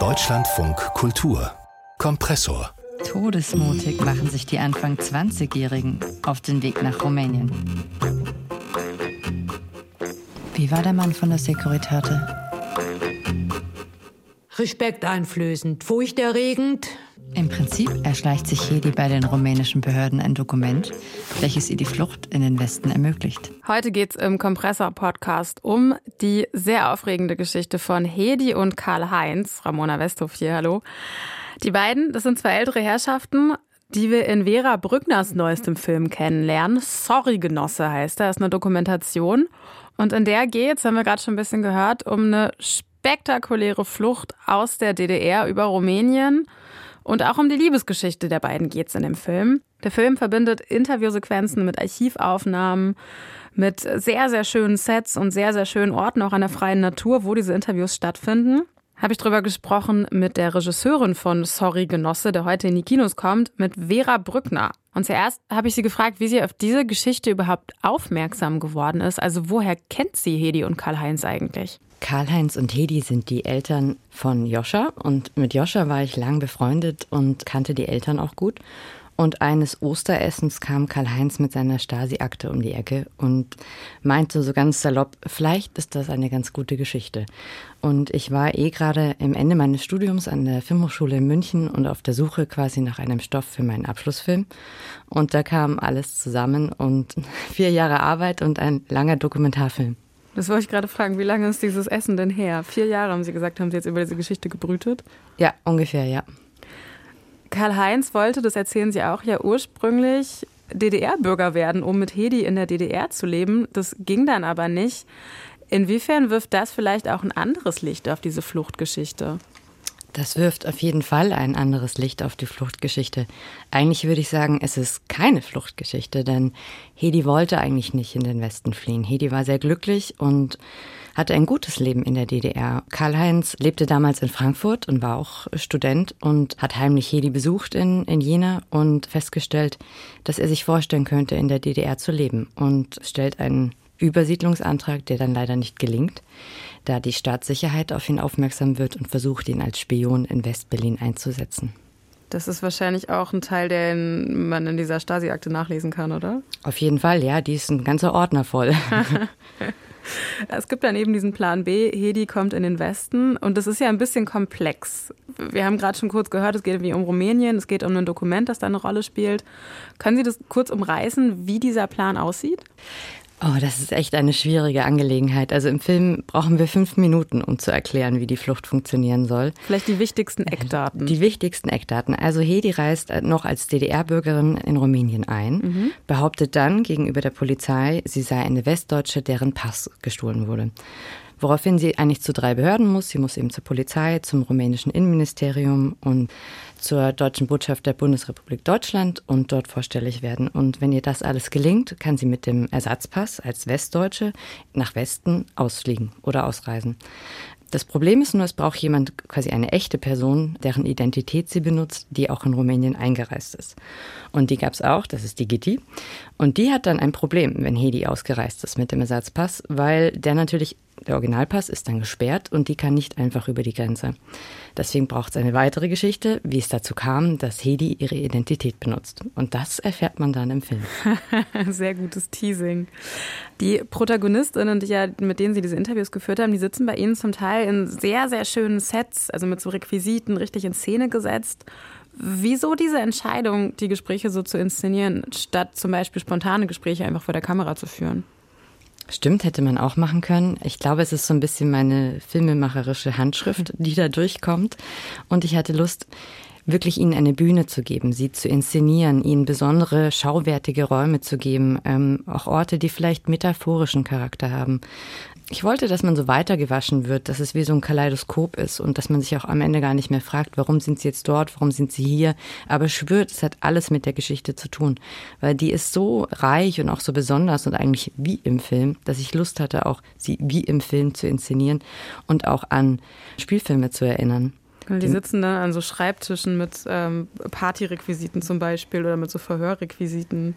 Deutschlandfunk Kultur Kompressor Todesmutig machen sich die Anfang 20-Jährigen auf den Weg nach Rumänien. Wie war der Mann von der Securitate? Respekteinflößend, furchterregend. Im Prinzip erschleicht sich Hedi bei den rumänischen Behörden ein Dokument, welches ihr die Flucht in den Westen ermöglicht. Heute geht es im Kompressor-Podcast um die sehr aufregende Geschichte von Hedi und Karl-Heinz. Ramona Westhoff hier, hallo. Die beiden, das sind zwei ältere Herrschaften, die wir in Vera Brückners neuestem Film kennenlernen. Sorry, Genosse heißt er, ist eine Dokumentation. Und in der geht es, haben wir gerade schon ein bisschen gehört, um eine spektakuläre Flucht aus der DDR über Rumänien. Und auch um die Liebesgeschichte der beiden geht es in dem Film. Der Film verbindet Interviewsequenzen mit Archivaufnahmen, mit sehr, sehr schönen Sets und sehr, sehr schönen Orten, auch an der freien Natur, wo diese Interviews stattfinden habe ich drüber gesprochen mit der Regisseurin von Sorry Genosse, der heute in die Kinos kommt, mit Vera Brückner. Und zuerst habe ich sie gefragt, wie sie auf diese Geschichte überhaupt aufmerksam geworden ist. Also woher kennt sie Hedi und Karl-Heinz eigentlich? Karl-Heinz und Hedi sind die Eltern von Joscha und mit Joscha war ich lang befreundet und kannte die Eltern auch gut. Und eines Osteressens kam Karl-Heinz mit seiner Stasi-Akte um die Ecke und meinte so ganz salopp, vielleicht ist das eine ganz gute Geschichte. Und ich war eh gerade im Ende meines Studiums an der Filmhochschule in München und auf der Suche quasi nach einem Stoff für meinen Abschlussfilm. Und da kam alles zusammen und vier Jahre Arbeit und ein langer Dokumentarfilm. Das wollte ich gerade fragen, wie lange ist dieses Essen denn her? Vier Jahre haben Sie gesagt, haben Sie jetzt über diese Geschichte gebrütet? Ja, ungefähr, ja. Karl-Heinz wollte, das erzählen Sie auch, ja ursprünglich DDR-Bürger werden, um mit Hedi in der DDR zu leben. Das ging dann aber nicht. Inwiefern wirft das vielleicht auch ein anderes Licht auf diese Fluchtgeschichte? Das wirft auf jeden Fall ein anderes Licht auf die Fluchtgeschichte. Eigentlich würde ich sagen, es ist keine Fluchtgeschichte, denn Hedi wollte eigentlich nicht in den Westen fliehen. Hedi war sehr glücklich und hatte ein gutes Leben in der DDR. Karl-Heinz lebte damals in Frankfurt und war auch Student und hat heimlich Hedi besucht in, in Jena und festgestellt, dass er sich vorstellen könnte, in der DDR zu leben und stellt einen Übersiedlungsantrag, der dann leider nicht gelingt, da die Staatssicherheit auf ihn aufmerksam wird und versucht, ihn als Spion in Westberlin einzusetzen. Das ist wahrscheinlich auch ein Teil, den man in dieser Stasi-Akte nachlesen kann, oder? Auf jeden Fall, ja. Die ist ein ganzer Ordner voll. Es gibt dann eben diesen Plan B, Hedi kommt in den Westen und das ist ja ein bisschen komplex. Wir haben gerade schon kurz gehört, es geht irgendwie um Rumänien, es geht um ein Dokument, das da eine Rolle spielt. Können Sie das kurz umreißen, wie dieser Plan aussieht? Oh, das ist echt eine schwierige Angelegenheit. Also im Film brauchen wir fünf Minuten, um zu erklären, wie die Flucht funktionieren soll. Vielleicht die wichtigsten Eckdaten. Die wichtigsten Eckdaten. Also Hedi reist noch als DDR-Bürgerin in Rumänien ein, mhm. behauptet dann gegenüber der Polizei, sie sei eine Westdeutsche, deren Pass gestohlen wurde woraufhin sie eigentlich zu drei Behörden muss. Sie muss eben zur Polizei, zum rumänischen Innenministerium und zur deutschen Botschaft der Bundesrepublik Deutschland und dort vorstellig werden. Und wenn ihr das alles gelingt, kann sie mit dem Ersatzpass als Westdeutsche nach Westen ausfliegen oder ausreisen. Das Problem ist nur, es braucht jemand, quasi eine echte Person, deren Identität sie benutzt, die auch in Rumänien eingereist ist. Und die gab es auch, das ist die Gitti. Und die hat dann ein Problem, wenn Hedi ausgereist ist mit dem Ersatzpass, weil der natürlich der Originalpass ist dann gesperrt und die kann nicht einfach über die Grenze. Deswegen braucht es eine weitere Geschichte, wie es dazu kam, dass Hedi ihre Identität benutzt. Und das erfährt man dann im Film. Sehr gutes Teasing. Die Protagonistinnen, die ja, mit denen Sie diese Interviews geführt haben, die sitzen bei Ihnen zum Teil in sehr, sehr schönen Sets, also mit so Requisiten richtig in Szene gesetzt. Wieso diese Entscheidung, die Gespräche so zu inszenieren, statt zum Beispiel spontane Gespräche einfach vor der Kamera zu führen? Stimmt, hätte man auch machen können. Ich glaube, es ist so ein bisschen meine filmemacherische Handschrift, die da durchkommt. Und ich hatte Lust, wirklich ihnen eine Bühne zu geben, sie zu inszenieren, ihnen besondere, schauwertige Räume zu geben, ähm, auch Orte, die vielleicht metaphorischen Charakter haben. Ich wollte, dass man so weitergewaschen wird, dass es wie so ein Kaleidoskop ist und dass man sich auch am Ende gar nicht mehr fragt, warum sind sie jetzt dort, warum sind sie hier, aber spürt, es hat alles mit der Geschichte zu tun, weil die ist so reich und auch so besonders und eigentlich wie im Film, dass ich Lust hatte, auch sie wie im Film zu inszenieren und auch an Spielfilme zu erinnern. Die sitzen da an so Schreibtischen mit ähm, Partyrequisiten zum Beispiel oder mit so Verhörrequisiten.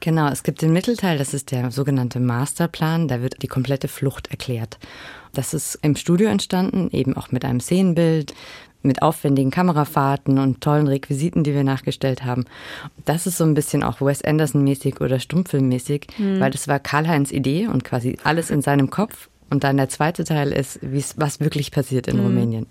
Genau, es gibt den Mittelteil, das ist der sogenannte Masterplan, da wird die komplette Flucht erklärt. Das ist im Studio entstanden, eben auch mit einem Szenenbild, mit aufwendigen Kamerafahrten und tollen Requisiten, die wir nachgestellt haben. Das ist so ein bisschen auch Wes Anderson-mäßig oder Stummfilm-mäßig, mhm. weil das war Karl-Heinz Idee und quasi alles in seinem Kopf. Und dann der zweite Teil ist, was wirklich passiert in mhm. Rumänien.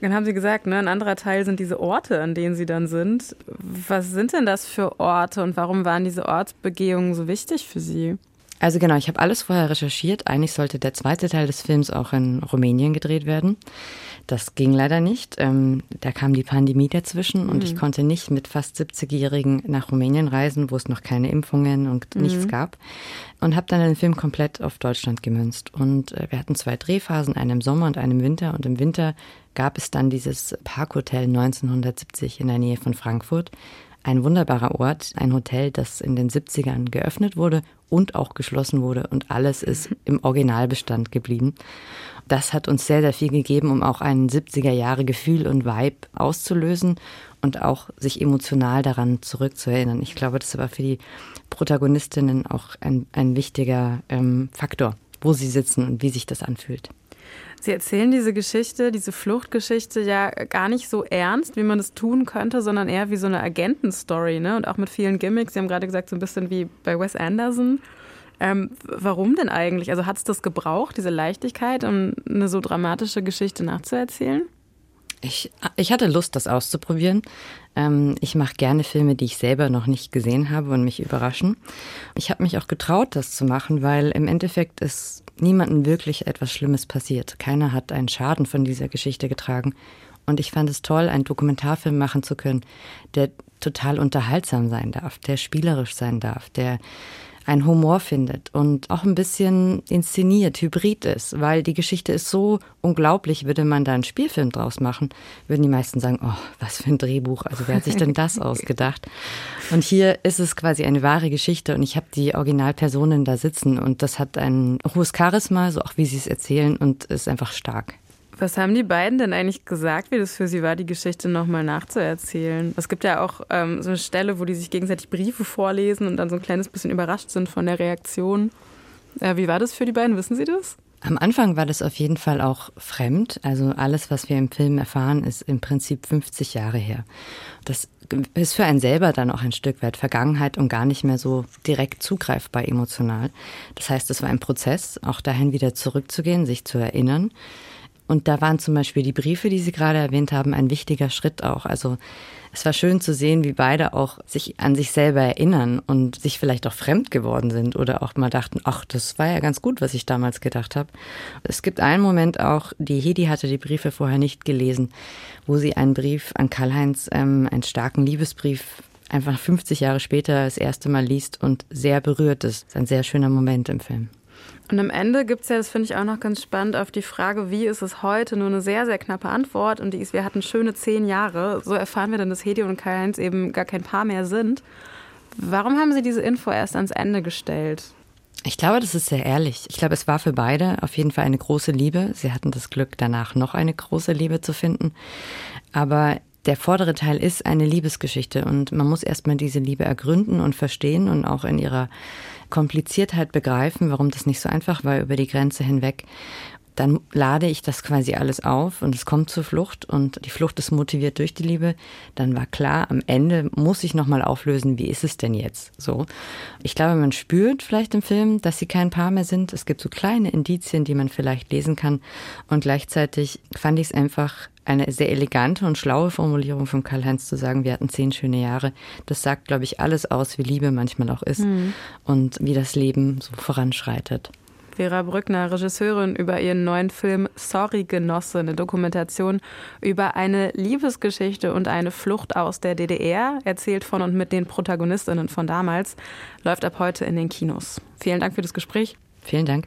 Dann haben Sie gesagt, ne, ein anderer Teil sind diese Orte, an denen Sie dann sind. Was sind denn das für Orte und warum waren diese Ortsbegehungen so wichtig für Sie? Also genau, ich habe alles vorher recherchiert. Eigentlich sollte der zweite Teil des Films auch in Rumänien gedreht werden. Das ging leider nicht. Ähm, da kam die Pandemie dazwischen und mhm. ich konnte nicht mit fast 70-Jährigen nach Rumänien reisen, wo es noch keine Impfungen und mhm. nichts gab. Und habe dann den Film komplett auf Deutschland gemünzt. Und äh, wir hatten zwei Drehphasen, eine im Sommer und eine im Winter. Und im Winter gab es dann dieses Parkhotel 1970 in der Nähe von Frankfurt. Ein wunderbarer Ort, ein Hotel, das in den 70ern geöffnet wurde und auch geschlossen wurde und alles ist im Originalbestand geblieben. Das hat uns sehr, sehr viel gegeben, um auch ein 70er Jahre Gefühl und Vibe auszulösen und auch sich emotional daran zurückzuerinnern. Ich glaube, das war für die Protagonistinnen auch ein, ein wichtiger ähm, Faktor, wo sie sitzen und wie sich das anfühlt. Sie erzählen diese Geschichte, diese Fluchtgeschichte ja gar nicht so ernst, wie man es tun könnte, sondern eher wie so eine Agentenstory, ne? Und auch mit vielen Gimmicks. Sie haben gerade gesagt, so ein bisschen wie bei Wes Anderson. Ähm, warum denn eigentlich? Also hat es das gebraucht, diese Leichtigkeit, um eine so dramatische Geschichte nachzuerzählen? Ich, ich hatte Lust, das auszuprobieren. Ähm, ich mache gerne Filme, die ich selber noch nicht gesehen habe und mich überraschen. Ich habe mich auch getraut, das zu machen, weil im Endeffekt ist niemandem wirklich etwas Schlimmes passiert. Keiner hat einen Schaden von dieser Geschichte getragen. Und ich fand es toll, einen Dokumentarfilm machen zu können, der total unterhaltsam sein darf, der spielerisch sein darf, der einen Humor findet und auch ein bisschen inszeniert, hybrid ist, weil die Geschichte ist so unglaublich, würde man da einen Spielfilm draus machen, würden die meisten sagen, oh, was für ein Drehbuch, also wer hat sich denn das ausgedacht? Und hier ist es quasi eine wahre Geschichte und ich habe die Originalpersonen da sitzen und das hat ein hohes Charisma, so auch wie sie es erzählen und ist einfach stark. Was haben die beiden denn eigentlich gesagt, wie das für sie war, die Geschichte nochmal nachzuerzählen? Es gibt ja auch ähm, so eine Stelle, wo die sich gegenseitig Briefe vorlesen und dann so ein kleines bisschen überrascht sind von der Reaktion. Äh, wie war das für die beiden? Wissen Sie das? Am Anfang war das auf jeden Fall auch fremd. Also alles, was wir im Film erfahren, ist im Prinzip 50 Jahre her. Das ist für einen selber dann auch ein Stück weit Vergangenheit und gar nicht mehr so direkt zugreifbar emotional. Das heißt, es war ein Prozess, auch dahin wieder zurückzugehen, sich zu erinnern. Und da waren zum Beispiel die Briefe, die Sie gerade erwähnt haben, ein wichtiger Schritt auch. Also es war schön zu sehen, wie beide auch sich an sich selber erinnern und sich vielleicht auch fremd geworden sind oder auch mal dachten, ach, das war ja ganz gut, was ich damals gedacht habe. Es gibt einen Moment auch, die Hedi hatte die Briefe vorher nicht gelesen, wo sie einen Brief an Karl-Heinz, ähm, einen starken Liebesbrief, einfach 50 Jahre später das erste Mal liest und sehr berührt ist. Das ist ein sehr schöner Moment im Film. Und am Ende gibt es ja, das finde ich auch noch ganz spannend, auf die Frage, wie ist es heute, nur eine sehr, sehr knappe Antwort. Und die ist, wir hatten schöne zehn Jahre. So erfahren wir dann, dass Hedi und Karl-Heinz eben gar kein Paar mehr sind. Warum haben Sie diese Info erst ans Ende gestellt? Ich glaube, das ist sehr ehrlich. Ich glaube, es war für beide auf jeden Fall eine große Liebe. Sie hatten das Glück, danach noch eine große Liebe zu finden. Aber der vordere Teil ist eine Liebesgeschichte und man muss erstmal diese Liebe ergründen und verstehen und auch in ihrer Kompliziertheit begreifen, warum das nicht so einfach war über die Grenze hinweg. Dann lade ich das quasi alles auf und es kommt zur Flucht und die Flucht ist motiviert durch die Liebe. Dann war klar, am Ende muss ich nochmal auflösen, wie ist es denn jetzt? So. Ich glaube, man spürt vielleicht im Film, dass sie kein Paar mehr sind. Es gibt so kleine Indizien, die man vielleicht lesen kann. Und gleichzeitig fand ich es einfach eine sehr elegante und schlaue Formulierung von Karl-Heinz zu sagen, wir hatten zehn schöne Jahre. Das sagt, glaube ich, alles aus, wie Liebe manchmal auch ist mhm. und wie das Leben so voranschreitet. Vera Brückner, Regisseurin über ihren neuen Film Sorry Genosse, eine Dokumentation über eine Liebesgeschichte und eine Flucht aus der DDR, erzählt von und mit den Protagonistinnen von damals, läuft ab heute in den Kinos. Vielen Dank für das Gespräch. Vielen Dank.